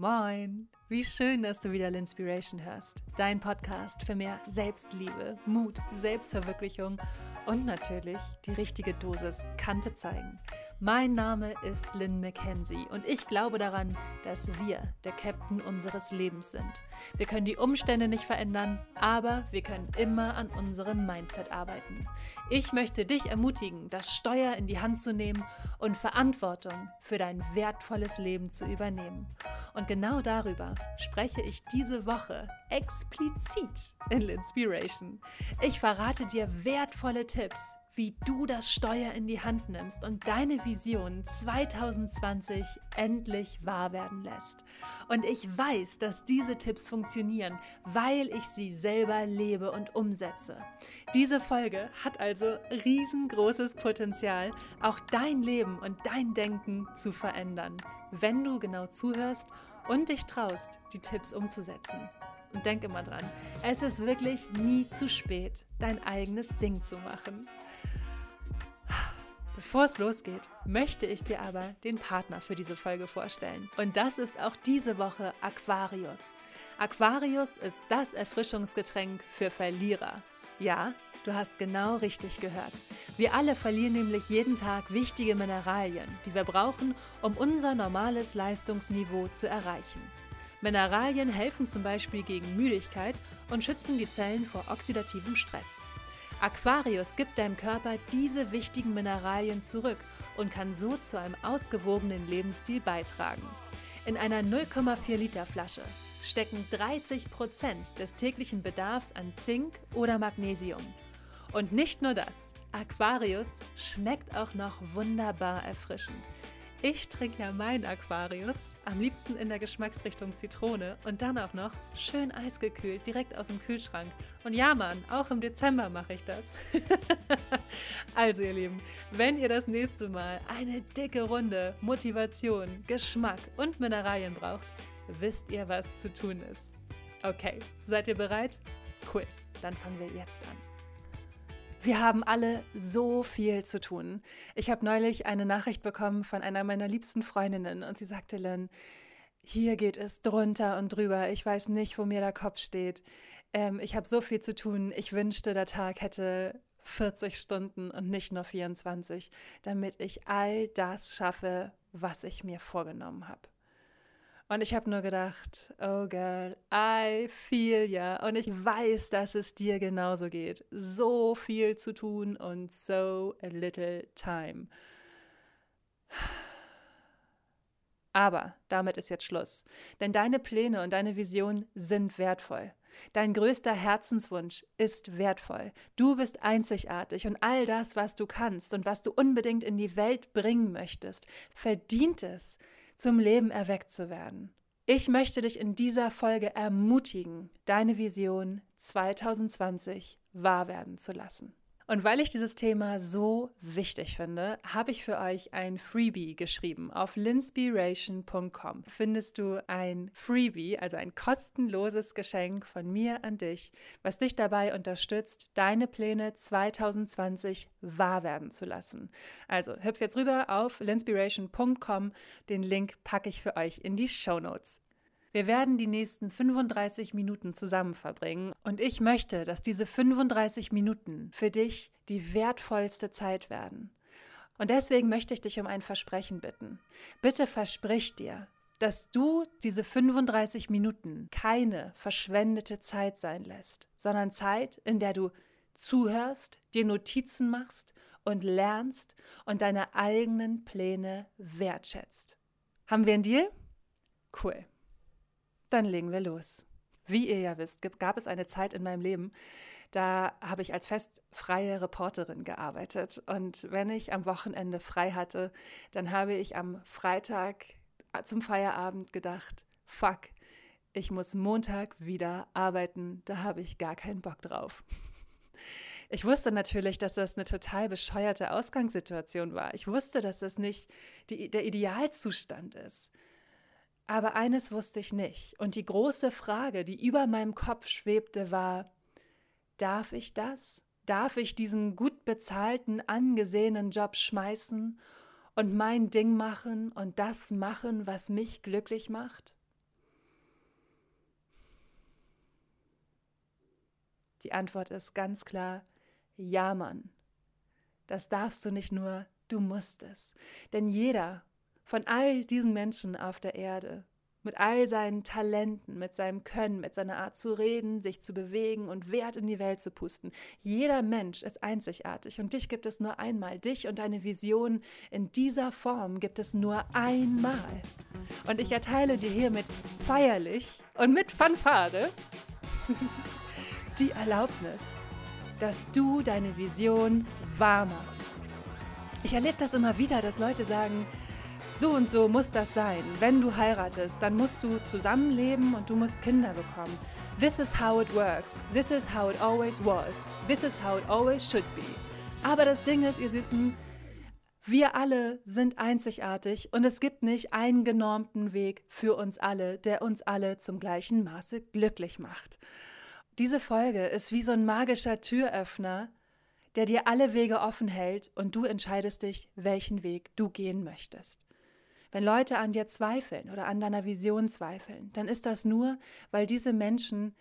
mine! Wie schön, dass du wieder L'Inspiration hörst. Dein Podcast für mehr Selbstliebe, Mut, Selbstverwirklichung und natürlich die richtige Dosis Kante zeigen. Mein Name ist Lynn McKenzie und ich glaube daran, dass wir der Captain unseres Lebens sind. Wir können die Umstände nicht verändern, aber wir können immer an unserem Mindset arbeiten. Ich möchte dich ermutigen, das Steuer in die Hand zu nehmen und Verantwortung für dein wertvolles Leben zu übernehmen. Und genau darüber spreche ich diese Woche explizit in L'Inspiration. Ich verrate dir wertvolle Tipps wie du das Steuer in die Hand nimmst und deine Vision 2020 endlich wahr werden lässt. Und ich weiß, dass diese Tipps funktionieren, weil ich sie selber lebe und umsetze. Diese Folge hat also riesengroßes Potenzial, auch dein Leben und dein Denken zu verändern, wenn du genau zuhörst und dich traust, die Tipps umzusetzen. Und denk immer dran, es ist wirklich nie zu spät, dein eigenes Ding zu machen. Bevor es losgeht, möchte ich dir aber den Partner für diese Folge vorstellen. Und das ist auch diese Woche Aquarius. Aquarius ist das Erfrischungsgetränk für Verlierer. Ja, du hast genau richtig gehört. Wir alle verlieren nämlich jeden Tag wichtige Mineralien, die wir brauchen, um unser normales Leistungsniveau zu erreichen. Mineralien helfen zum Beispiel gegen Müdigkeit und schützen die Zellen vor oxidativem Stress. Aquarius gibt deinem Körper diese wichtigen Mineralien zurück und kann so zu einem ausgewogenen Lebensstil beitragen. In einer 0,4 Liter Flasche stecken 30 Prozent des täglichen Bedarfs an Zink oder Magnesium. Und nicht nur das, Aquarius schmeckt auch noch wunderbar erfrischend. Ich trinke ja mein Aquarius am liebsten in der Geschmacksrichtung Zitrone und dann auch noch schön eisgekühlt direkt aus dem Kühlschrank. Und ja, Mann, auch im Dezember mache ich das. also, ihr Lieben, wenn ihr das nächste Mal eine dicke Runde Motivation, Geschmack und Mineralien braucht, wisst ihr, was zu tun ist. Okay, seid ihr bereit? Cool, dann fangen wir jetzt an. Wir haben alle so viel zu tun. Ich habe neulich eine Nachricht bekommen von einer meiner liebsten Freundinnen und sie sagte, Lynn, hier geht es drunter und drüber. Ich weiß nicht, wo mir der Kopf steht. Ähm, ich habe so viel zu tun. Ich wünschte, der Tag hätte 40 Stunden und nicht nur 24, damit ich all das schaffe, was ich mir vorgenommen habe. Und ich habe nur gedacht, oh girl, I feel ya. Und ich weiß, dass es dir genauso geht. So viel zu tun und so a little time. Aber damit ist jetzt Schluss. Denn deine Pläne und deine Vision sind wertvoll. Dein größter Herzenswunsch ist wertvoll. Du bist einzigartig und all das, was du kannst und was du unbedingt in die Welt bringen möchtest, verdient es, zum Leben erweckt zu werden. Ich möchte dich in dieser Folge ermutigen, deine Vision 2020 wahr werden zu lassen. Und weil ich dieses Thema so wichtig finde, habe ich für euch ein Freebie geschrieben. Auf linspiration.com findest du ein Freebie, also ein kostenloses Geschenk von mir an dich, was dich dabei unterstützt, deine Pläne 2020 wahr werden zu lassen. Also hüpf jetzt rüber auf linspiration.com. Den Link packe ich für euch in die Show Notes. Wir werden die nächsten 35 Minuten zusammen verbringen und ich möchte, dass diese 35 Minuten für dich die wertvollste Zeit werden. Und deswegen möchte ich dich um ein Versprechen bitten. Bitte versprich dir, dass du diese 35 Minuten keine verschwendete Zeit sein lässt, sondern Zeit, in der du zuhörst, dir Notizen machst und lernst und deine eigenen Pläne wertschätzt. Haben wir einen Deal? Cool. Dann legen wir los. Wie ihr ja wisst, gab es eine Zeit in meinem Leben, da habe ich als festfreie Reporterin gearbeitet. Und wenn ich am Wochenende frei hatte, dann habe ich am Freitag zum Feierabend gedacht, fuck, ich muss Montag wieder arbeiten, da habe ich gar keinen Bock drauf. Ich wusste natürlich, dass das eine total bescheuerte Ausgangssituation war. Ich wusste, dass das nicht die, der Idealzustand ist. Aber eines wusste ich nicht. Und die große Frage, die über meinem Kopf schwebte, war, darf ich das? Darf ich diesen gut bezahlten, angesehenen Job schmeißen und mein Ding machen und das machen, was mich glücklich macht? Die Antwort ist ganz klar, ja Mann. Das darfst du nicht nur, du musst es. Denn jeder von all diesen Menschen auf der Erde mit all seinen Talenten, mit seinem Können, mit seiner Art zu reden, sich zu bewegen und Wert in die Welt zu pusten. Jeder Mensch ist einzigartig und dich gibt es nur einmal. Dich und deine Vision in dieser Form gibt es nur einmal. Und ich erteile dir hiermit feierlich und mit Fanfare die Erlaubnis, dass du deine Vision wahr machst. Ich erlebe das immer wieder, dass Leute sagen, so und so muss das sein. Wenn du heiratest, dann musst du zusammenleben und du musst Kinder bekommen. This is how it works. This is how it always was. This is how it always should be. Aber das Ding ist, ihr Süßen, wir alle sind einzigartig und es gibt nicht einen genormten Weg für uns alle, der uns alle zum gleichen Maße glücklich macht. Diese Folge ist wie so ein magischer Türöffner, der dir alle Wege offen hält und du entscheidest dich, welchen Weg du gehen möchtest. Wenn Leute an dir zweifeln oder an deiner Vision zweifeln, dann ist das nur, weil diese Menschen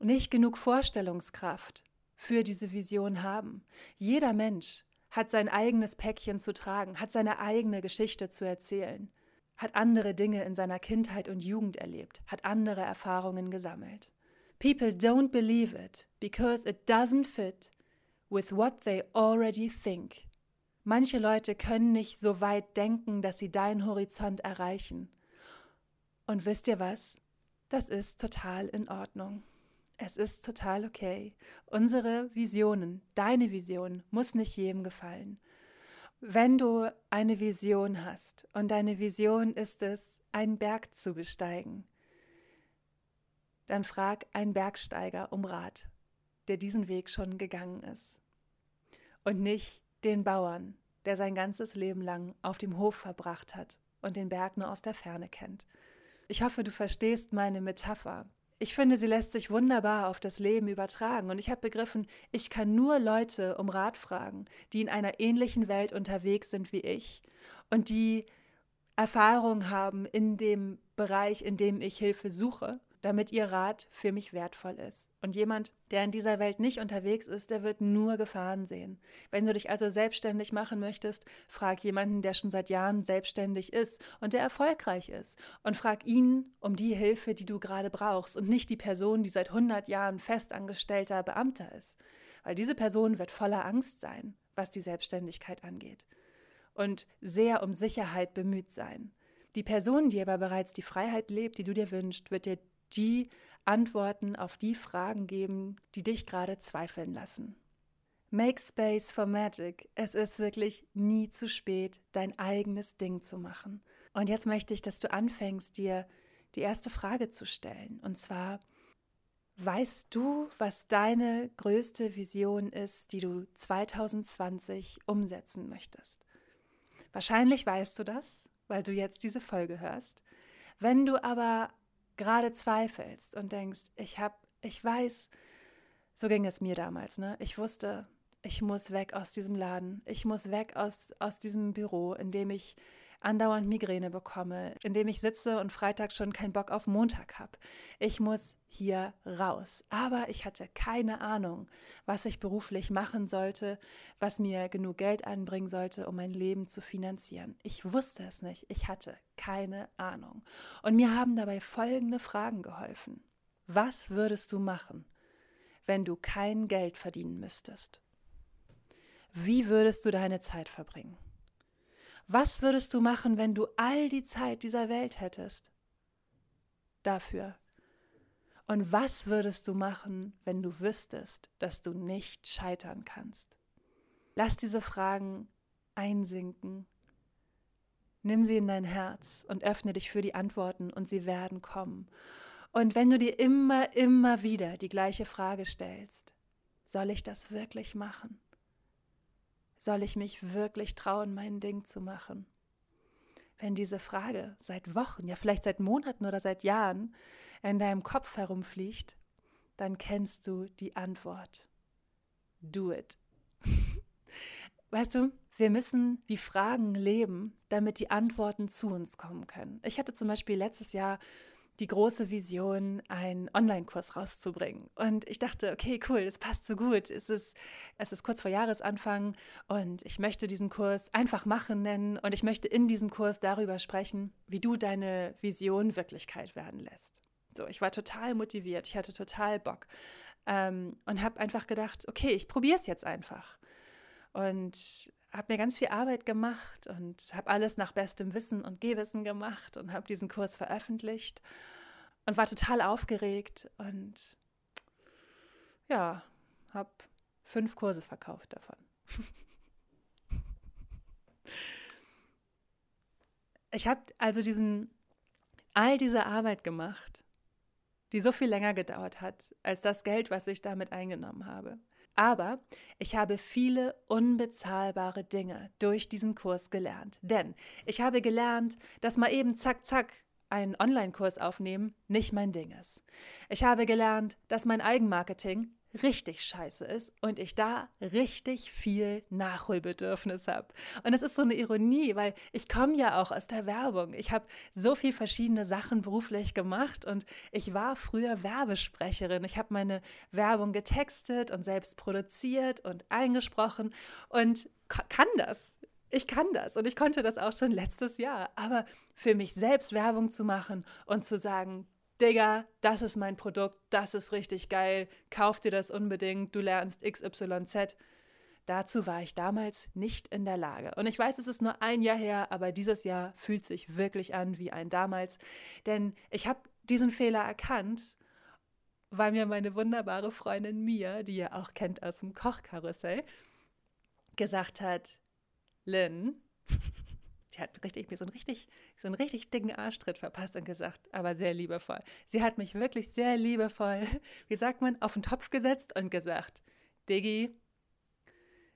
nicht genug Vorstellungskraft für diese Vision haben. Jeder Mensch hat sein eigenes Päckchen zu tragen, hat seine eigene Geschichte zu erzählen, hat andere Dinge in seiner Kindheit und Jugend erlebt, hat andere Erfahrungen gesammelt. People don't believe it because it doesn't fit with what they already think. Manche Leute können nicht so weit denken, dass sie deinen Horizont erreichen. Und wisst ihr was? Das ist total in Ordnung. Es ist total okay. Unsere Visionen, deine Vision, muss nicht jedem gefallen. Wenn du eine Vision hast und deine Vision ist es, einen Berg zu besteigen, dann frag einen Bergsteiger um Rat, der diesen Weg schon gegangen ist. Und nicht den Bauern, der sein ganzes Leben lang auf dem Hof verbracht hat und den Berg nur aus der Ferne kennt. Ich hoffe, du verstehst meine Metapher. Ich finde, sie lässt sich wunderbar auf das Leben übertragen und ich habe begriffen, ich kann nur Leute um Rat fragen, die in einer ähnlichen Welt unterwegs sind wie ich und die Erfahrung haben in dem Bereich, in dem ich Hilfe suche damit ihr Rat für mich wertvoll ist. Und jemand, der in dieser Welt nicht unterwegs ist, der wird nur Gefahren sehen. Wenn du dich also selbstständig machen möchtest, frag jemanden, der schon seit Jahren selbstständig ist und der erfolgreich ist. Und frag ihn um die Hilfe, die du gerade brauchst und nicht die Person, die seit 100 Jahren festangestellter Beamter ist. Weil diese Person wird voller Angst sein, was die Selbstständigkeit angeht. Und sehr um Sicherheit bemüht sein. Die Person, die aber bereits die Freiheit lebt, die du dir wünschst, wird dir die Antworten auf die Fragen geben, die dich gerade zweifeln lassen. Make space for magic. Es ist wirklich nie zu spät, dein eigenes Ding zu machen. Und jetzt möchte ich, dass du anfängst, dir die erste Frage zu stellen. Und zwar, weißt du, was deine größte Vision ist, die du 2020 umsetzen möchtest? Wahrscheinlich weißt du das, weil du jetzt diese Folge hörst. Wenn du aber gerade zweifelst und denkst, ich habe, ich weiß, so ging es mir damals, ne? Ich wusste, ich muss weg aus diesem Laden, ich muss weg aus, aus diesem Büro, in dem ich andauernd Migräne bekomme, in dem ich sitze und Freitag schon keinen Bock auf Montag habe. Ich muss hier raus. Aber ich hatte keine Ahnung, was ich beruflich machen sollte, was mir genug Geld anbringen sollte, um mein Leben zu finanzieren. Ich wusste es nicht. Ich hatte keine Ahnung. Und mir haben dabei folgende Fragen geholfen. Was würdest du machen, wenn du kein Geld verdienen müsstest? Wie würdest du deine Zeit verbringen? Was würdest du machen, wenn du all die Zeit dieser Welt hättest? Dafür. Und was würdest du machen, wenn du wüsstest, dass du nicht scheitern kannst? Lass diese Fragen einsinken. Nimm sie in dein Herz und öffne dich für die Antworten und sie werden kommen. Und wenn du dir immer, immer wieder die gleiche Frage stellst, soll ich das wirklich machen? Soll ich mich wirklich trauen, mein Ding zu machen? Wenn diese Frage seit Wochen, ja vielleicht seit Monaten oder seit Jahren in deinem Kopf herumfliegt, dann kennst du die Antwort. Do it. Weißt du, wir müssen die Fragen leben, damit die Antworten zu uns kommen können. Ich hatte zum Beispiel letztes Jahr die große Vision, einen Online-Kurs rauszubringen. Und ich dachte, okay, cool, es passt so gut. Es ist, es ist kurz vor Jahresanfang und ich möchte diesen Kurs einfach machen nennen und ich möchte in diesem Kurs darüber sprechen, wie du deine Vision Wirklichkeit werden lässt. So, ich war total motiviert, ich hatte total Bock ähm, und habe einfach gedacht, okay, ich probiere es jetzt einfach. Und habe mir ganz viel Arbeit gemacht und habe alles nach bestem Wissen und Gehwissen gemacht und habe diesen Kurs veröffentlicht und war total aufgeregt und ja, habe fünf Kurse verkauft davon. ich habe also diesen all diese Arbeit gemacht, die so viel länger gedauert hat als das Geld, was ich damit eingenommen habe. Aber ich habe viele unbezahlbare Dinge durch diesen Kurs gelernt. Denn ich habe gelernt, dass mal eben zack, zack einen Online-Kurs aufnehmen nicht mein Ding ist. Ich habe gelernt, dass mein Eigenmarketing richtig scheiße ist und ich da richtig viel Nachholbedürfnis habe. Und es ist so eine Ironie, weil ich komme ja auch aus der Werbung. Ich habe so viel verschiedene Sachen beruflich gemacht und ich war früher Werbesprecherin. Ich habe meine Werbung getextet und selbst produziert und eingesprochen und kann das. Ich kann das und ich konnte das auch schon letztes Jahr. Aber für mich selbst Werbung zu machen und zu sagen, Digga, das ist mein Produkt, das ist richtig geil, kauf dir das unbedingt, du lernst XYZ. Dazu war ich damals nicht in der Lage. Und ich weiß, es ist nur ein Jahr her, aber dieses Jahr fühlt sich wirklich an wie ein damals. Denn ich habe diesen Fehler erkannt, weil mir meine wunderbare Freundin Mia, die ihr auch kennt aus dem Kochkarussell, gesagt hat, Lynn, die hat richtig, mir so einen richtig, so einen richtig dicken Arschtritt verpasst und gesagt, aber sehr liebevoll. Sie hat mich wirklich sehr liebevoll, wie sagt man, auf den Topf gesetzt und gesagt, Diggi,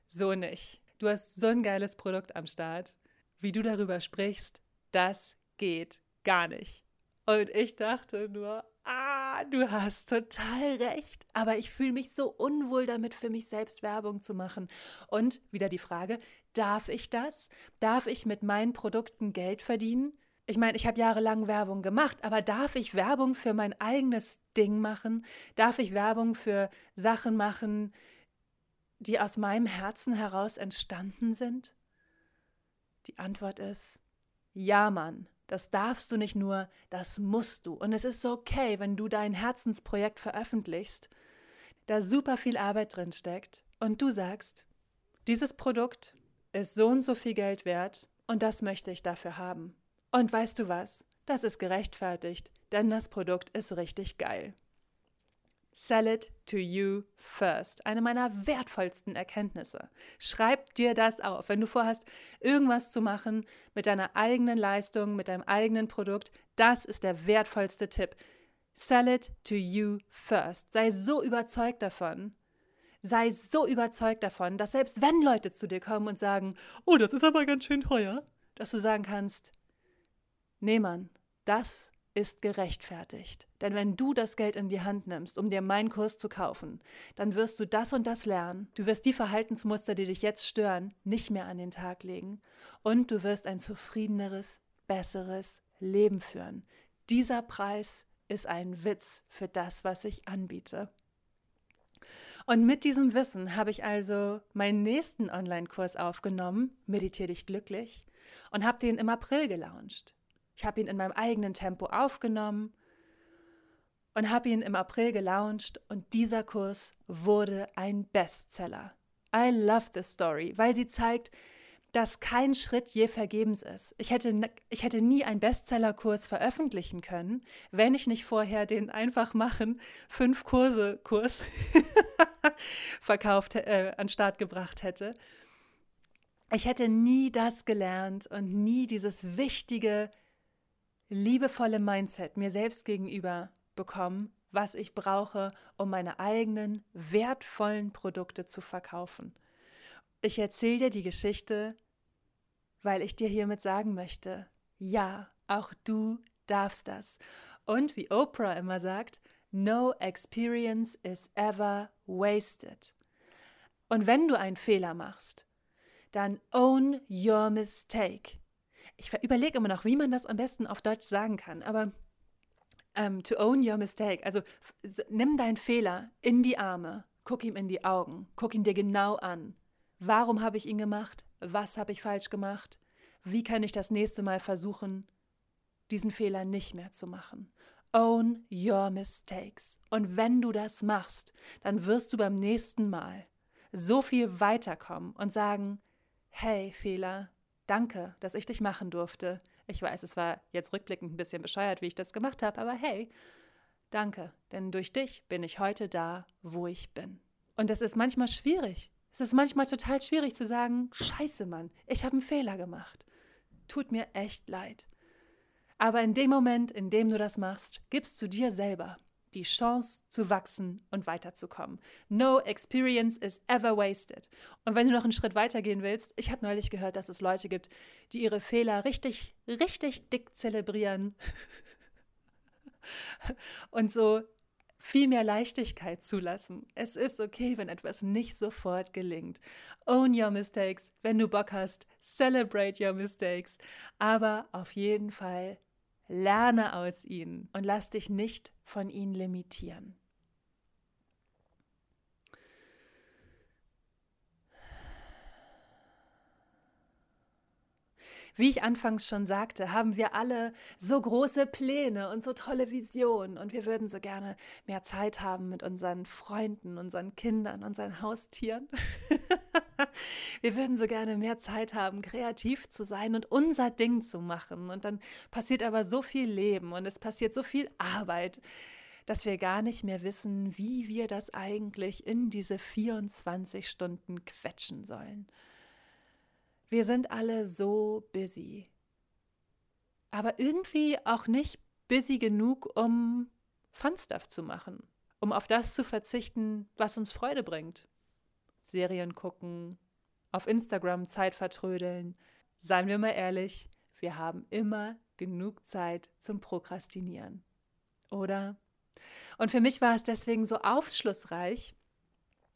so nicht. Du hast so ein geiles Produkt am Start. Wie du darüber sprichst, das geht gar nicht. Und ich dachte nur, ah, du hast total recht. Aber ich fühle mich so unwohl damit, für mich selbst Werbung zu machen. Und wieder die Frage, darf ich das? Darf ich mit meinen Produkten Geld verdienen? Ich meine, ich habe jahrelang Werbung gemacht, aber darf ich Werbung für mein eigenes Ding machen? Darf ich Werbung für Sachen machen, die aus meinem Herzen heraus entstanden sind? Die Antwort ist ja, Mann. Das darfst du nicht nur, das musst du. Und es ist okay, wenn du dein Herzensprojekt veröffentlichst, da super viel Arbeit drin steckt und du sagst, dieses Produkt ist so und so viel Geld wert und das möchte ich dafür haben. Und weißt du was? Das ist gerechtfertigt, denn das Produkt ist richtig geil. Sell it to you first. Eine meiner wertvollsten Erkenntnisse. Schreib dir das auf. Wenn du vorhast, irgendwas zu machen mit deiner eigenen Leistung, mit deinem eigenen Produkt, das ist der wertvollste Tipp. Sell it to you first. Sei so überzeugt davon. Sei so überzeugt davon, dass selbst wenn Leute zu dir kommen und sagen, oh, das ist aber ganz schön teuer, dass du sagen kannst, nee Mann, das ist gerechtfertigt. Denn wenn du das Geld in die Hand nimmst, um dir meinen Kurs zu kaufen, dann wirst du das und das lernen. Du wirst die Verhaltensmuster, die dich jetzt stören, nicht mehr an den Tag legen. Und du wirst ein zufriedeneres, besseres Leben führen. Dieser Preis ist ein Witz für das, was ich anbiete. Und mit diesem Wissen habe ich also meinen nächsten Online-Kurs aufgenommen, Meditiere dich glücklich, und habe den im April gelauncht. Ich habe ihn in meinem eigenen Tempo aufgenommen und habe ihn im April gelauncht und dieser Kurs wurde ein Bestseller. I love the story, weil sie zeigt, dass kein Schritt je vergebens ist. Ich hätte, ich hätte nie einen Bestsellerkurs veröffentlichen können, wenn ich nicht vorher den einfach machen fünf Kurse Kurs verkauft, äh, an Start gebracht hätte. Ich hätte nie das gelernt und nie dieses wichtige liebevolle Mindset mir selbst gegenüber bekommen, was ich brauche, um meine eigenen wertvollen Produkte zu verkaufen. Ich erzähle dir die Geschichte, weil ich dir hiermit sagen möchte, ja, auch du darfst das. Und wie Oprah immer sagt, no experience is ever wasted. Und wenn du einen Fehler machst, dann own your mistake ich überlege immer noch, wie man das am besten auf Deutsch sagen kann, aber um, ähm, to own your mistake. Also nimm deinen Fehler in die Arme, guck ihm in die Augen, guck ihn dir genau an. Warum habe ich ihn gemacht? Was habe ich falsch gemacht? Wie kann ich das nächste Mal versuchen, diesen Fehler nicht mehr zu machen? Own your mistakes. Und wenn du das machst, dann wirst du beim nächsten Mal so viel weiterkommen und sagen, hey Fehler, danke, dass ich dich machen durfte. Ich weiß, es war jetzt rückblickend ein bisschen bescheuert, wie ich das gemacht habe, aber hey, danke, denn durch dich bin ich heute da, wo ich bin. Und es ist manchmal schwierig. Es ist manchmal total schwierig zu sagen, scheiße Mann, ich habe einen Fehler gemacht. Tut mir echt leid. Aber in dem Moment, in dem du das machst, gibst du dir selber die Chance zu wachsen und weiterzukommen. No experience is ever wasted. Und wenn du noch einen Schritt weitergehen willst, ich habe neulich gehört, dass es Leute gibt, die ihre Fehler richtig, richtig dick zelebrieren und so viel mehr Leichtigkeit zulassen. Es ist okay, wenn etwas nicht sofort gelingt. Own your mistakes. Wenn du Bock hast, celebrate your mistakes. Aber auf jeden Fall Lerne aus ihnen und lass dich nicht von ihnen limitieren. Wie ich anfangs schon sagte, haben wir alle so große Pläne und so tolle Visionen und wir würden so gerne mehr Zeit haben mit unseren Freunden, unseren Kindern, unseren Haustieren. wir würden so gerne mehr Zeit haben, kreativ zu sein und unser Ding zu machen. Und dann passiert aber so viel Leben und es passiert so viel Arbeit, dass wir gar nicht mehr wissen, wie wir das eigentlich in diese 24 Stunden quetschen sollen. Wir sind alle so busy. Aber irgendwie auch nicht busy genug, um Fun Stuff zu machen, um auf das zu verzichten, was uns Freude bringt. Serien gucken, auf Instagram Zeit vertrödeln. Seien wir mal ehrlich, wir haben immer genug Zeit zum Prokrastinieren. Oder? Und für mich war es deswegen so aufschlussreich,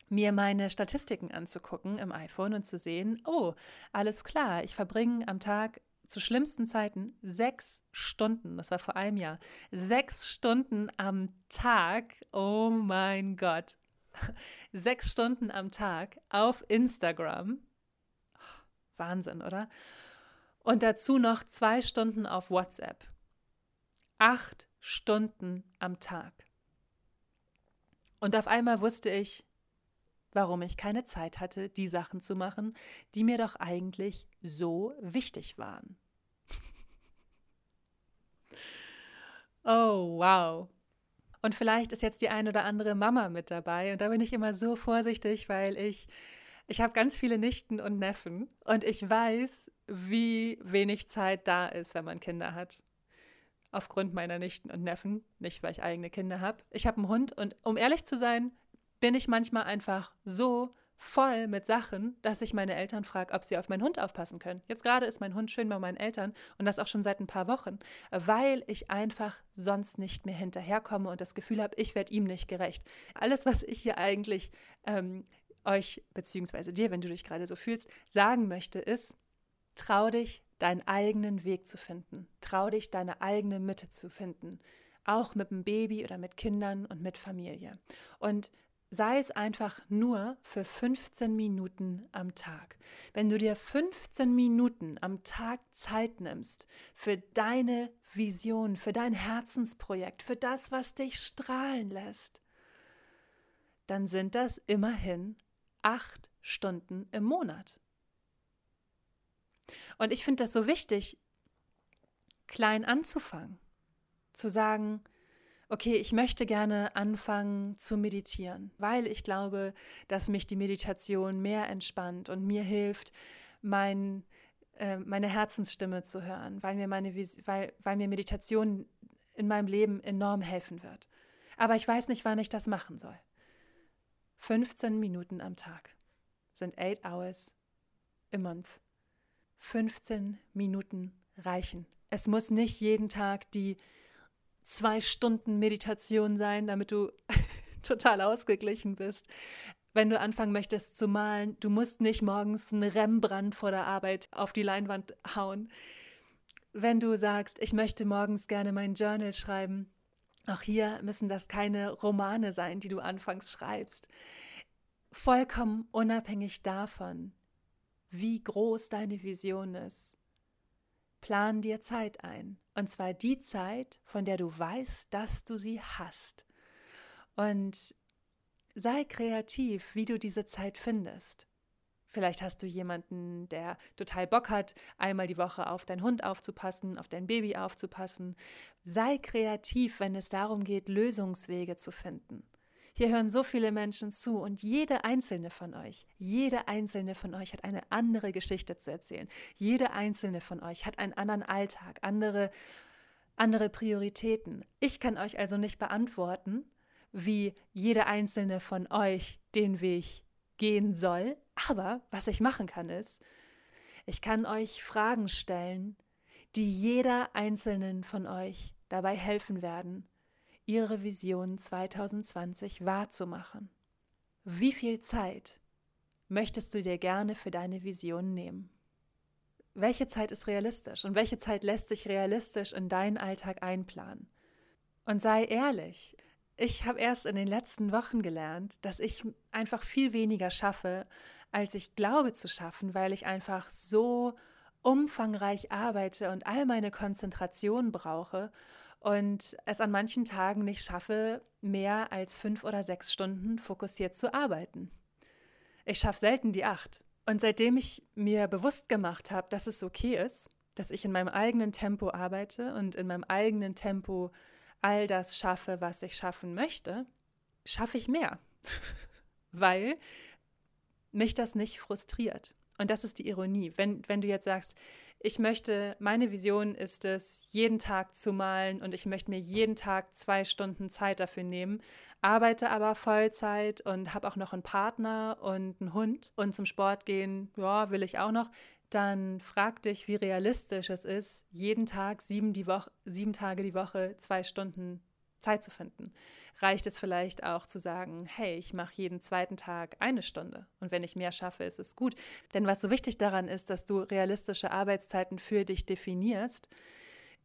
mir meine Statistiken anzugucken im iPhone und zu sehen, oh, alles klar, ich verbringe am Tag zu schlimmsten Zeiten sechs Stunden, das war vor einem Jahr, sechs Stunden am Tag, oh mein Gott, sechs Stunden am Tag auf Instagram. Wahnsinn, oder? Und dazu noch zwei Stunden auf WhatsApp. Acht Stunden am Tag. Und auf einmal wusste ich, warum ich keine Zeit hatte, die Sachen zu machen, die mir doch eigentlich so wichtig waren. oh, wow. Und vielleicht ist jetzt die ein oder andere Mama mit dabei. Und da bin ich immer so vorsichtig, weil ich, ich habe ganz viele Nichten und Neffen. Und ich weiß, wie wenig Zeit da ist, wenn man Kinder hat. Aufgrund meiner Nichten und Neffen, nicht weil ich eigene Kinder habe. Ich habe einen Hund und um ehrlich zu sein, bin ich manchmal einfach so voll mit Sachen, dass ich meine Eltern frage, ob sie auf meinen Hund aufpassen können. Jetzt gerade ist mein Hund schön bei meinen Eltern und das auch schon seit ein paar Wochen, weil ich einfach sonst nicht mehr hinterherkomme und das Gefühl habe, ich werde ihm nicht gerecht. Alles, was ich hier eigentlich ähm, euch, beziehungsweise dir, wenn du dich gerade so fühlst, sagen möchte, ist, trau dich, deinen eigenen Weg zu finden. Trau dich, deine eigene Mitte zu finden. Auch mit dem Baby oder mit Kindern und mit Familie. Und sei es einfach nur für 15 Minuten am Tag. Wenn du dir 15 Minuten am Tag Zeit nimmst für deine Vision, für dein Herzensprojekt, für das, was dich strahlen lässt, dann sind das immerhin acht Stunden im Monat. Und ich finde das so wichtig, klein anzufangen, zu sagen, okay, ich möchte gerne anfangen zu meditieren, weil ich glaube, dass mich die Meditation mehr entspannt und mir hilft, mein, äh, meine Herzensstimme zu hören, weil mir, meine, weil, weil mir Meditation in meinem Leben enorm helfen wird. Aber ich weiß nicht, wann ich das machen soll. 15 Minuten am Tag sind 8 hours a month. 15 Minuten reichen. Es muss nicht jeden Tag die zwei Stunden Meditation sein, damit du total ausgeglichen bist. Wenn du anfangen möchtest zu malen, du musst nicht morgens einen Rembrandt vor der Arbeit auf die Leinwand hauen. Wenn du sagst, ich möchte morgens gerne mein Journal schreiben, Auch hier müssen das keine Romane sein, die du anfangs schreibst. Vollkommen unabhängig davon, wie groß deine Vision ist. Plan dir Zeit ein. Und zwar die Zeit, von der du weißt, dass du sie hast. Und sei kreativ, wie du diese Zeit findest. Vielleicht hast du jemanden, der total Bock hat, einmal die Woche auf deinen Hund aufzupassen, auf dein Baby aufzupassen. Sei kreativ, wenn es darum geht, Lösungswege zu finden. Hier hören so viele Menschen zu und jede einzelne von euch, jede einzelne von euch hat eine andere Geschichte zu erzählen. Jede einzelne von euch hat einen anderen Alltag, andere, andere Prioritäten. Ich kann euch also nicht beantworten, wie jede einzelne von euch den Weg gehen soll. Aber was ich machen kann, ist, ich kann euch Fragen stellen, die jeder einzelnen von euch dabei helfen werden, ihre Vision 2020 wahrzumachen. Wie viel Zeit möchtest du dir gerne für deine Vision nehmen? Welche Zeit ist realistisch und welche Zeit lässt sich realistisch in deinen Alltag einplanen? Und sei ehrlich, ich habe erst in den letzten Wochen gelernt, dass ich einfach viel weniger schaffe, als ich glaube zu schaffen, weil ich einfach so umfangreich arbeite und all meine Konzentration brauche und es an manchen Tagen nicht schaffe, mehr als fünf oder sechs Stunden fokussiert zu arbeiten. Ich schaffe selten die acht. Und seitdem ich mir bewusst gemacht habe, dass es okay ist, dass ich in meinem eigenen Tempo arbeite und in meinem eigenen Tempo all das schaffe, was ich schaffen möchte, schaffe ich mehr, weil mich das nicht frustriert. Und das ist die Ironie. Wenn, wenn du jetzt sagst, ich möchte, meine Vision ist es, jeden Tag zu malen und ich möchte mir jeden Tag zwei Stunden Zeit dafür nehmen, arbeite aber Vollzeit und habe auch noch einen Partner und einen Hund. Und zum Sport gehen, ja, will ich auch noch, dann frag dich, wie realistisch es ist, jeden Tag sieben, die Woche, sieben Tage die Woche zwei Stunden Zeit zu finden. Reicht es vielleicht auch zu sagen, hey, ich mache jeden zweiten Tag eine Stunde und wenn ich mehr schaffe, ist es gut. Denn was so wichtig daran ist, dass du realistische Arbeitszeiten für dich definierst,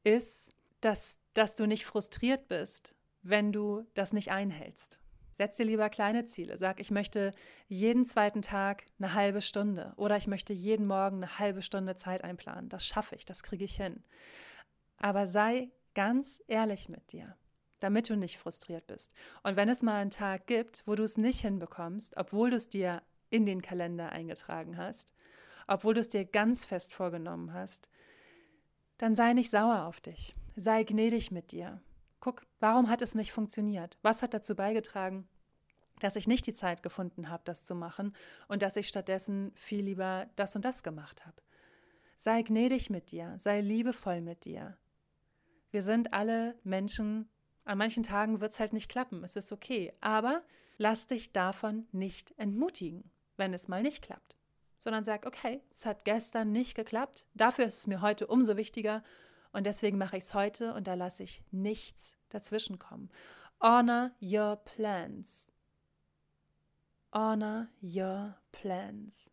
ist, dass, dass du nicht frustriert bist, wenn du das nicht einhältst. Setz dir lieber kleine Ziele. Sag, ich möchte jeden zweiten Tag eine halbe Stunde oder ich möchte jeden Morgen eine halbe Stunde Zeit einplanen. Das schaffe ich, das kriege ich hin. Aber sei ganz ehrlich mit dir damit du nicht frustriert bist. Und wenn es mal einen Tag gibt, wo du es nicht hinbekommst, obwohl du es dir in den Kalender eingetragen hast, obwohl du es dir ganz fest vorgenommen hast, dann sei nicht sauer auf dich. Sei gnädig mit dir. Guck, warum hat es nicht funktioniert? Was hat dazu beigetragen, dass ich nicht die Zeit gefunden habe, das zu machen und dass ich stattdessen viel lieber das und das gemacht habe? Sei gnädig mit dir, sei liebevoll mit dir. Wir sind alle Menschen an manchen Tagen wird es halt nicht klappen, es ist okay. Aber lass dich davon nicht entmutigen, wenn es mal nicht klappt. Sondern sag, okay, es hat gestern nicht geklappt, dafür ist es mir heute umso wichtiger und deswegen mache ich es heute und da lasse ich nichts dazwischenkommen. Honor your plans. Honor your plans.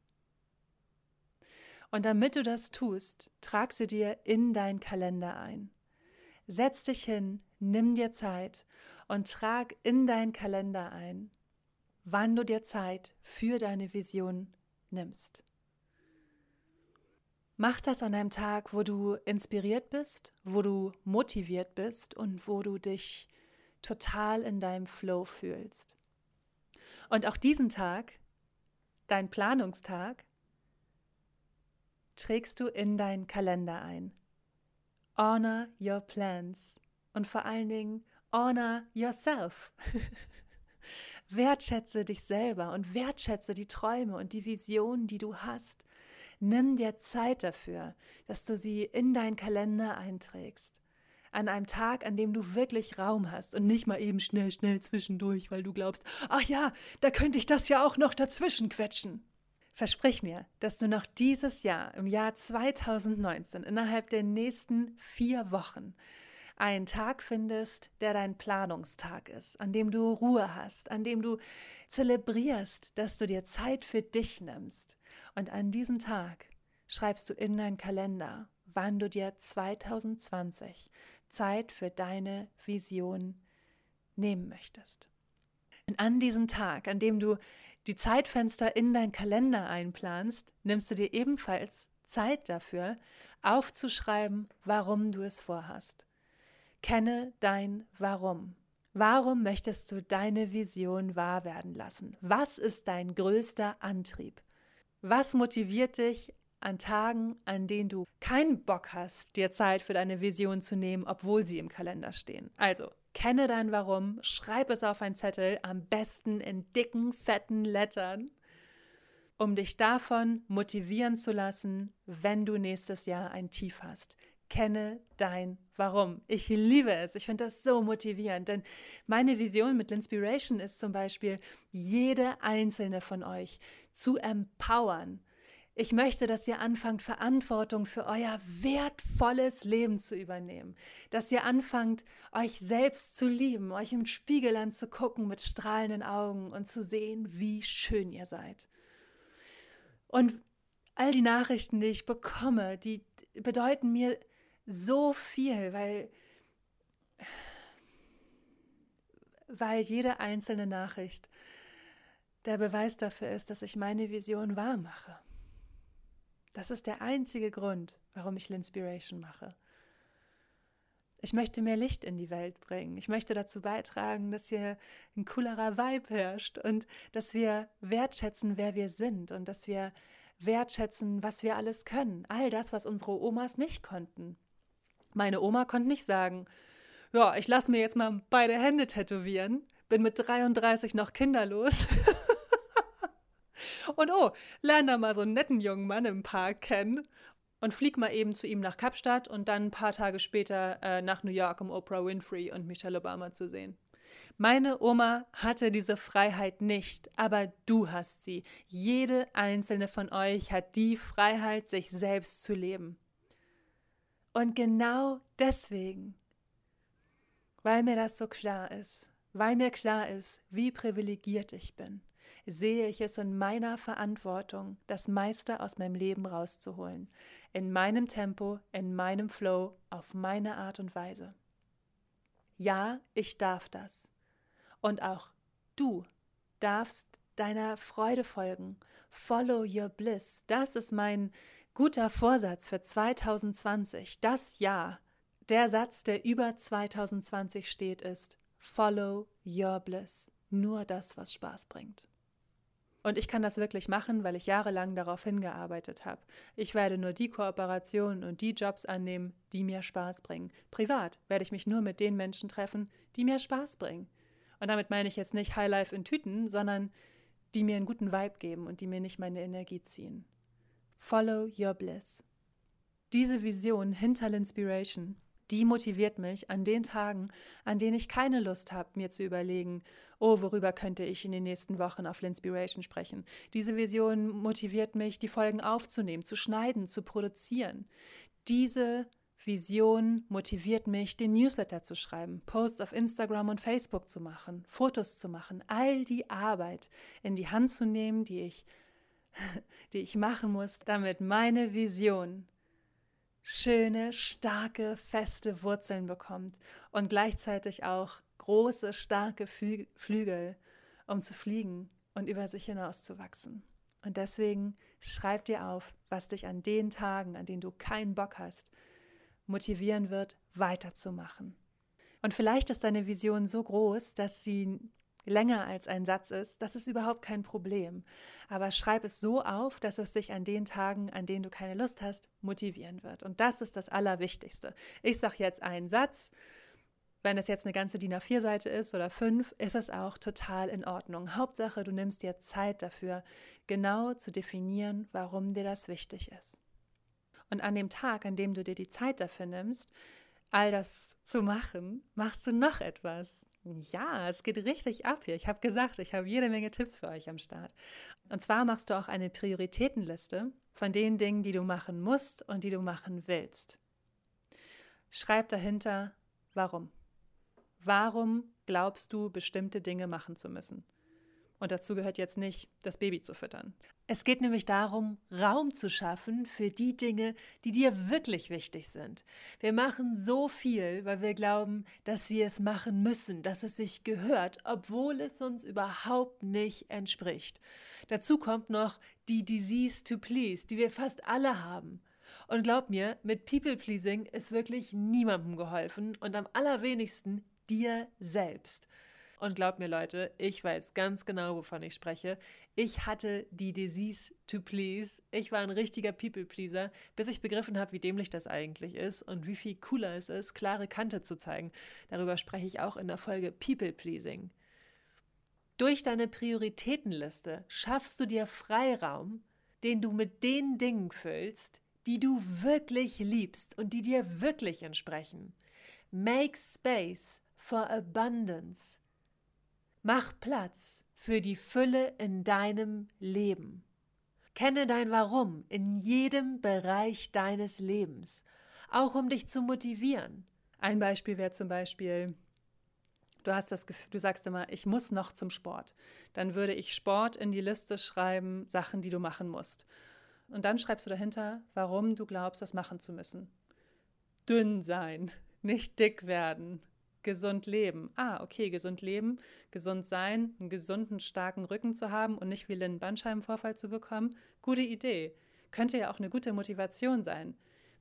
Und damit du das tust, trag sie dir in deinen Kalender ein. Setz dich hin, nimm dir Zeit und trag in deinen Kalender ein, wann du dir Zeit für deine Vision nimmst. Mach das an einem Tag, wo du inspiriert bist, wo du motiviert bist und wo du dich total in deinem Flow fühlst. Und auch diesen Tag, dein Planungstag, trägst du in deinen Kalender ein. Honor your plans und vor allen Dingen honor yourself. wertschätze dich selber und wertschätze die Träume und die Visionen, die du hast. Nimm dir Zeit dafür, dass du sie in deinen Kalender einträgst. An einem Tag, an dem du wirklich Raum hast und nicht mal eben schnell, schnell zwischendurch, weil du glaubst, ach ja, da könnte ich das ja auch noch dazwischen quetschen. Versprich mir, dass du noch dieses Jahr, im Jahr 2019, innerhalb der nächsten vier Wochen, einen Tag findest, der dein Planungstag ist, an dem du Ruhe hast, an dem du zelebrierst, dass du dir Zeit für dich nimmst. Und an diesem Tag schreibst du in deinen Kalender, wann du dir 2020 Zeit für deine Vision nehmen möchtest. Und an diesem Tag, an dem du die Zeitfenster in dein Kalender einplanst, nimmst du dir ebenfalls Zeit dafür, aufzuschreiben, warum du es vorhast. Kenne dein Warum. Warum möchtest du deine Vision wahr werden lassen? Was ist dein größter Antrieb? Was motiviert dich an Tagen, an denen du keinen Bock hast, dir Zeit für deine Vision zu nehmen, obwohl sie im Kalender stehen? Also, kenne dein Warum, schreib es auf ein Zettel, am besten in dicken, fetten Lettern, um dich davon motivieren zu lassen, wenn du nächstes Jahr ein Tief hast. Kenne dein Warum. Ich liebe es. Ich finde das so motivierend, denn meine Vision mit Inspiration ist zum Beispiel, jede einzelne von euch zu empowern. Ich möchte, dass ihr anfangt, Verantwortung für euer wertvolles Leben zu übernehmen. Dass ihr anfangt, euch selbst zu lieben, euch im Spiegel anzugucken mit strahlenden Augen und zu sehen, wie schön ihr seid. Und all die Nachrichten, die ich bekomme, die bedeuten mir so viel, weil, weil jede einzelne Nachricht der Beweis dafür ist, dass ich meine Vision wahr mache. Das ist der einzige Grund, warum ich L'Inspiration mache. Ich möchte mehr Licht in die Welt bringen. Ich möchte dazu beitragen, dass hier ein coolerer Vibe herrscht und dass wir wertschätzen, wer wir sind und dass wir wertschätzen, was wir alles können. All das, was unsere Omas nicht konnten. Meine Oma konnte nicht sagen, ja, ich lasse mir jetzt mal beide Hände tätowieren, bin mit 33 noch kinderlos. und oh, lerne da mal so einen netten jungen Mann im Park kennen und flieg mal eben zu ihm nach Kapstadt und dann ein paar Tage später äh, nach New York, um Oprah Winfrey und Michelle Obama zu sehen. Meine Oma hatte diese Freiheit nicht, aber du hast sie. Jede einzelne von euch hat die Freiheit, sich selbst zu leben. Und genau deswegen, weil mir das so klar ist, weil mir klar ist, wie privilegiert ich bin, sehe ich es in meiner Verantwortung, das meiste aus meinem Leben rauszuholen. In meinem Tempo, in meinem Flow, auf meine Art und Weise. Ja, ich darf das. Und auch du darfst deiner Freude folgen. Follow your bliss. Das ist mein Guter Vorsatz für 2020, das Jahr. Der Satz, der über 2020 steht, ist Follow your bliss. Nur das, was Spaß bringt. Und ich kann das wirklich machen, weil ich jahrelang darauf hingearbeitet habe. Ich werde nur die Kooperationen und die Jobs annehmen, die mir Spaß bringen. Privat werde ich mich nur mit den Menschen treffen, die mir Spaß bringen. Und damit meine ich jetzt nicht Highlife in Tüten, sondern die mir einen guten Vibe geben und die mir nicht meine Energie ziehen. Follow Your Bliss. Diese Vision hinter Inspiration, die motiviert mich an den Tagen, an denen ich keine Lust habe, mir zu überlegen, oh, worüber könnte ich in den nächsten Wochen auf Inspiration sprechen. Diese Vision motiviert mich, die Folgen aufzunehmen, zu schneiden, zu produzieren. Diese Vision motiviert mich, den Newsletter zu schreiben, Posts auf Instagram und Facebook zu machen, Fotos zu machen, all die Arbeit in die Hand zu nehmen, die ich die ich machen muss, damit meine Vision schöne, starke, feste Wurzeln bekommt und gleichzeitig auch große, starke Flügel, um zu fliegen und über sich hinaus zu wachsen. Und deswegen schreib dir auf, was dich an den Tagen, an denen du keinen Bock hast, motivieren wird, weiterzumachen. Und vielleicht ist deine Vision so groß, dass sie länger als ein Satz ist, das ist überhaupt kein Problem. Aber schreib es so auf, dass es dich an den Tagen, an denen du keine Lust hast, motivieren wird. Und das ist das Allerwichtigste. Ich sage jetzt einen Satz. Wenn es jetzt eine ganze DIN A4-Seite ist oder fünf, ist es auch total in Ordnung. Hauptsache, du nimmst dir Zeit dafür, genau zu definieren, warum dir das wichtig ist. Und an dem Tag, an dem du dir die Zeit dafür nimmst, all das zu machen, machst du noch etwas. Ja, es geht richtig ab hier. Ich habe gesagt, ich habe jede Menge Tipps für euch am Start. Und zwar machst du auch eine Prioritätenliste von den Dingen, die du machen musst und die du machen willst. Schreib dahinter, warum. Warum glaubst du, bestimmte Dinge machen zu müssen? Und dazu gehört jetzt nicht, das Baby zu füttern. Es geht nämlich darum, Raum zu schaffen für die Dinge, die dir wirklich wichtig sind. Wir machen so viel, weil wir glauben, dass wir es machen müssen, dass es sich gehört, obwohl es uns überhaupt nicht entspricht. Dazu kommt noch die Disease to Please, die wir fast alle haben. Und glaub mir, mit People Pleasing ist wirklich niemandem geholfen und am allerwenigsten dir selbst. Und glaubt mir, Leute, ich weiß ganz genau, wovon ich spreche. Ich hatte die Disease to please. Ich war ein richtiger People-Pleaser, bis ich begriffen habe, wie dämlich das eigentlich ist und wie viel cooler es ist, klare Kante zu zeigen. Darüber spreche ich auch in der Folge People-Pleasing. Durch deine Prioritätenliste schaffst du dir Freiraum, den du mit den Dingen füllst, die du wirklich liebst und die dir wirklich entsprechen. Make space for abundance. Mach Platz für die Fülle in deinem Leben. Kenne dein Warum in jedem Bereich deines Lebens, auch um dich zu motivieren. Ein Beispiel wäre zum Beispiel, du hast das Gefühl, du sagst immer, ich muss noch zum Sport. Dann würde ich Sport in die Liste schreiben, Sachen, die du machen musst. Und dann schreibst du dahinter, warum du glaubst, das machen zu müssen. Dünn sein, nicht dick werden, gesund leben. Ah, okay, gesund leben, gesund sein, einen gesunden, starken Rücken zu haben und nicht wie einen Bandscheibenvorfall zu bekommen. Gute Idee. Könnte ja auch eine gute Motivation sein.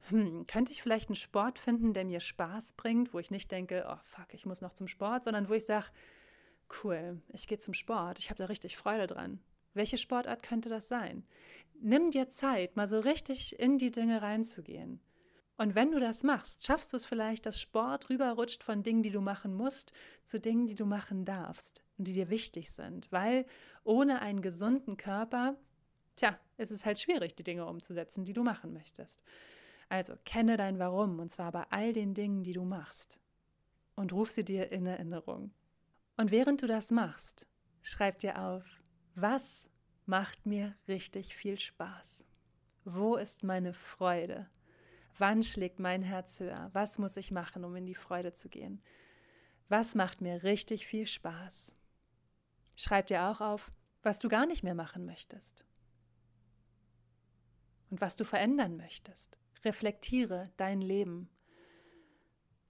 Hm, könnte ich vielleicht einen Sport finden, der mir Spaß bringt, wo ich nicht denke, oh fuck, ich muss noch zum Sport, sondern wo ich sage, cool, ich gehe zum Sport, ich habe da richtig Freude dran. Welche Sportart könnte das sein? Nimm dir Zeit, mal so richtig in die Dinge reinzugehen. Und wenn du das machst, schaffst du es vielleicht, dass Sport rüberrutscht von Dingen, die du machen musst, zu Dingen, die du machen darfst und die dir wichtig sind. Weil ohne einen gesunden Körper, tja, ist es halt schwierig, die Dinge umzusetzen, die du machen möchtest. Also kenne dein Warum und zwar bei all den Dingen, die du machst. Und ruf sie dir in Erinnerung. Und während du das machst, schreib dir auf, was macht mir richtig viel Spaß? Wo ist meine Freude? Wann schlägt mein Herz höher? Was muss ich machen, um in die Freude zu gehen? Was macht mir richtig viel Spaß? Schreib dir auch auf, was du gar nicht mehr machen möchtest und was du verändern möchtest. Reflektiere dein Leben.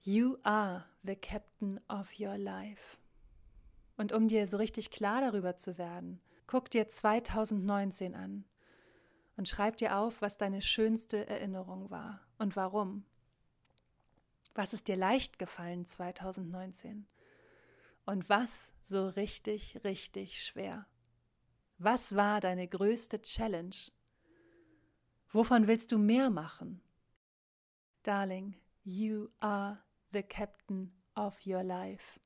You are the captain of your life. Und um dir so richtig klar darüber zu werden, guck dir 2019 an und schreib dir auf, was deine schönste Erinnerung war und warum. Was ist dir leicht gefallen 2019? Und was so richtig, richtig schwer? Was war deine größte Challenge? Wovon willst du mehr machen? Darling, you are the captain of your life.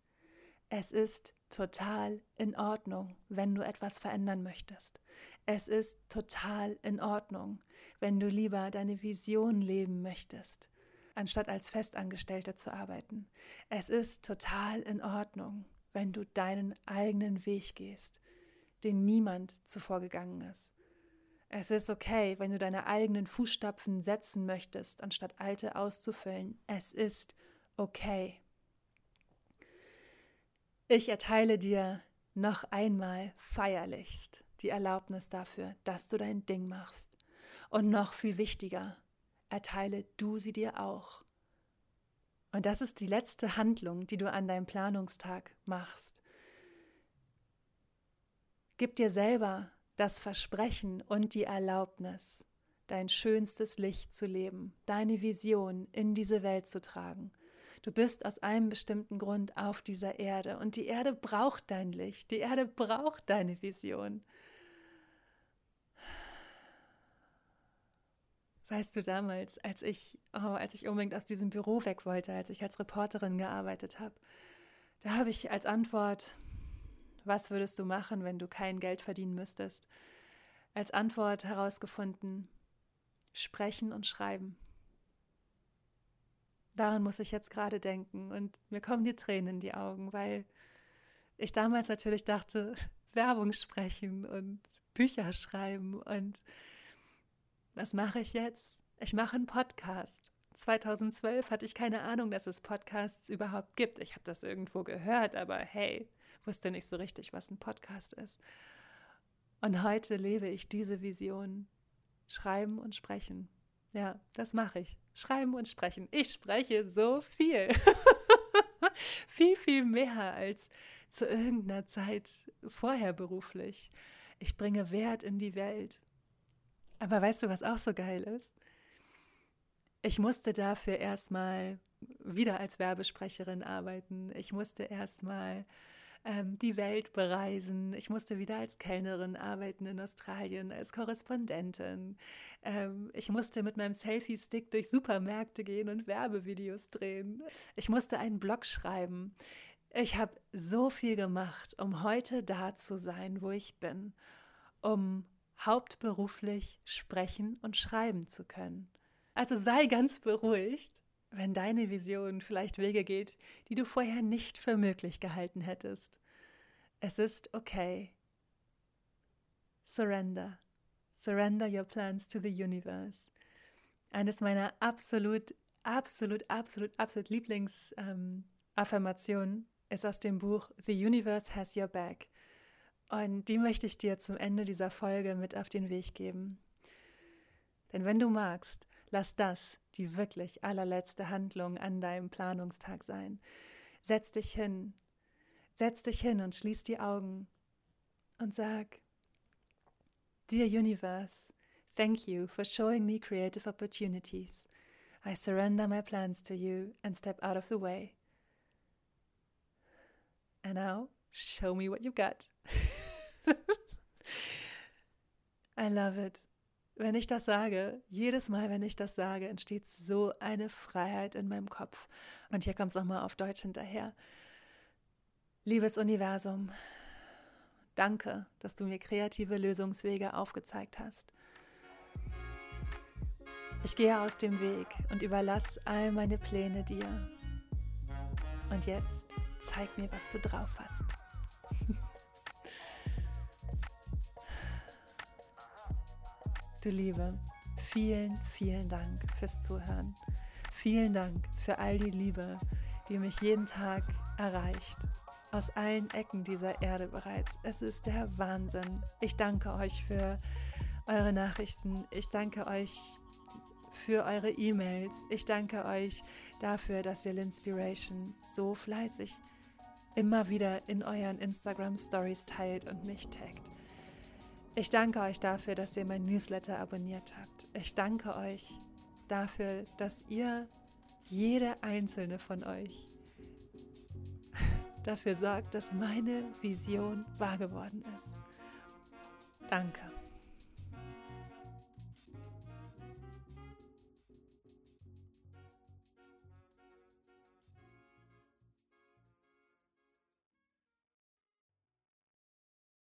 Es ist total in Ordnung, wenn du etwas verändern möchtest. Es ist total in Ordnung, wenn du lieber deine Vision leben möchtest, anstatt als Festangestellte zu arbeiten. Es ist total in Ordnung, wenn du deinen eigenen Weg gehst, den niemand zuvor gegangen ist. Es ist okay, wenn du deine eigenen Fußstapfen setzen möchtest, anstatt alte auszufüllen. Es ist okay. Ich erteile dir noch einmal feierlichst die Erlaubnis dafür, dass du dein Ding machst. Und noch viel wichtiger, erteile du sie dir auch. Und das ist die letzte Handlung, die du an deinem Planungstag machst. Gib dir selber das Versprechen und die Erlaubnis, dein schönstes Licht zu leben, deine Vision in diese Welt zu tragen Du bist aus einem bestimmten Grund auf dieser Erde und die Erde braucht dein Licht, die Erde braucht deine Vision. Weißt du damals, als ich, oh, als ich unbedingt aus diesem Büro weg wollte, als ich als Reporterin gearbeitet habe, da habe ich als Antwort, was würdest du machen, wenn du kein Geld verdienen müsstest, als Antwort herausgefunden, sprechen und schreiben. Daran muss ich jetzt gerade denken und mir kommen die Tränen in die Augen, weil ich damals natürlich dachte, Werbung sprechen und Bücher schreiben und was mache ich jetzt? Ich mache einen Podcast. 2012 hatte ich keine Ahnung, dass es Podcasts überhaupt gibt. Ich habe das irgendwo gehört, aber hey, wusste nicht so richtig, was ein Podcast ist. Und heute lebe ich diese Vision. Schreiben und sprechen. Ja, das mache ich. Schreiben und sprechen. Ich spreche so viel. viel, viel mehr als zu irgendeiner Zeit vorher beruflich. Ich bringe Wert in die Welt. Aber weißt du, was auch so geil ist? Ich musste dafür erstmal wieder als Werbesprecherin arbeiten. Ich musste erstmal ähm, die Welt bereisen. Ich musste wieder als Kellnerin arbeiten in Australien, als Korrespondentin. Ähm, ich musste mit meinem Selfie-Stick durch Supermärkte gehen und Werbevideos drehen. Ich musste einen Blog schreiben. Ich habe so viel gemacht, um heute da zu sein, wo ich bin, um hauptberuflich sprechen und schreiben zu können. Also sei ganz beruhigt, wenn deine Vision vielleicht Wege geht, die du vorher nicht für möglich gehalten hättest. Es ist okay. Surrender. Surrender your plans to the universe. Eines meiner absolut, absolut, absolut, absolut Lieblingsaffirmationen ähm, ist aus dem Buch The Universe Has Your Back. Und die möchte ich dir zum Ende dieser Folge mit auf den Weg geben. Denn wenn du magst, lass das die wirklich allerletzte Handlung an deinem Planungstag sein. Setz dich hin, setz dich hin und schließ die Augen und sag, Dear Universe, thank you for showing me creative opportunities. I surrender my plans to you and step out of the way. And now, show me what you've got. I love it. Wenn ich das sage, jedes Mal, wenn ich das sage, entsteht so eine Freiheit in meinem Kopf. Und hier kommt es nochmal auf Deutsch hinterher. Liebes Universum, danke, dass du mir kreative Lösungswege aufgezeigt hast. Ich gehe aus dem Weg und überlasse all meine Pläne dir. Und jetzt zeig mir, was du drauf hast. Du Liebe, vielen, vielen Dank fürs Zuhören. Vielen Dank für all die Liebe, die mich jeden Tag erreicht. Aus allen Ecken dieser Erde bereits. Es ist der Wahnsinn. Ich danke euch für eure Nachrichten. Ich danke euch für eure E-Mails. Ich danke euch dafür, dass ihr L'Inspiration so fleißig immer wieder in euren Instagram Stories teilt und mich taggt. Ich danke euch dafür, dass ihr mein Newsletter abonniert habt. Ich danke euch dafür, dass ihr, jede einzelne von euch, dafür sorgt, dass meine Vision wahr geworden ist. Danke.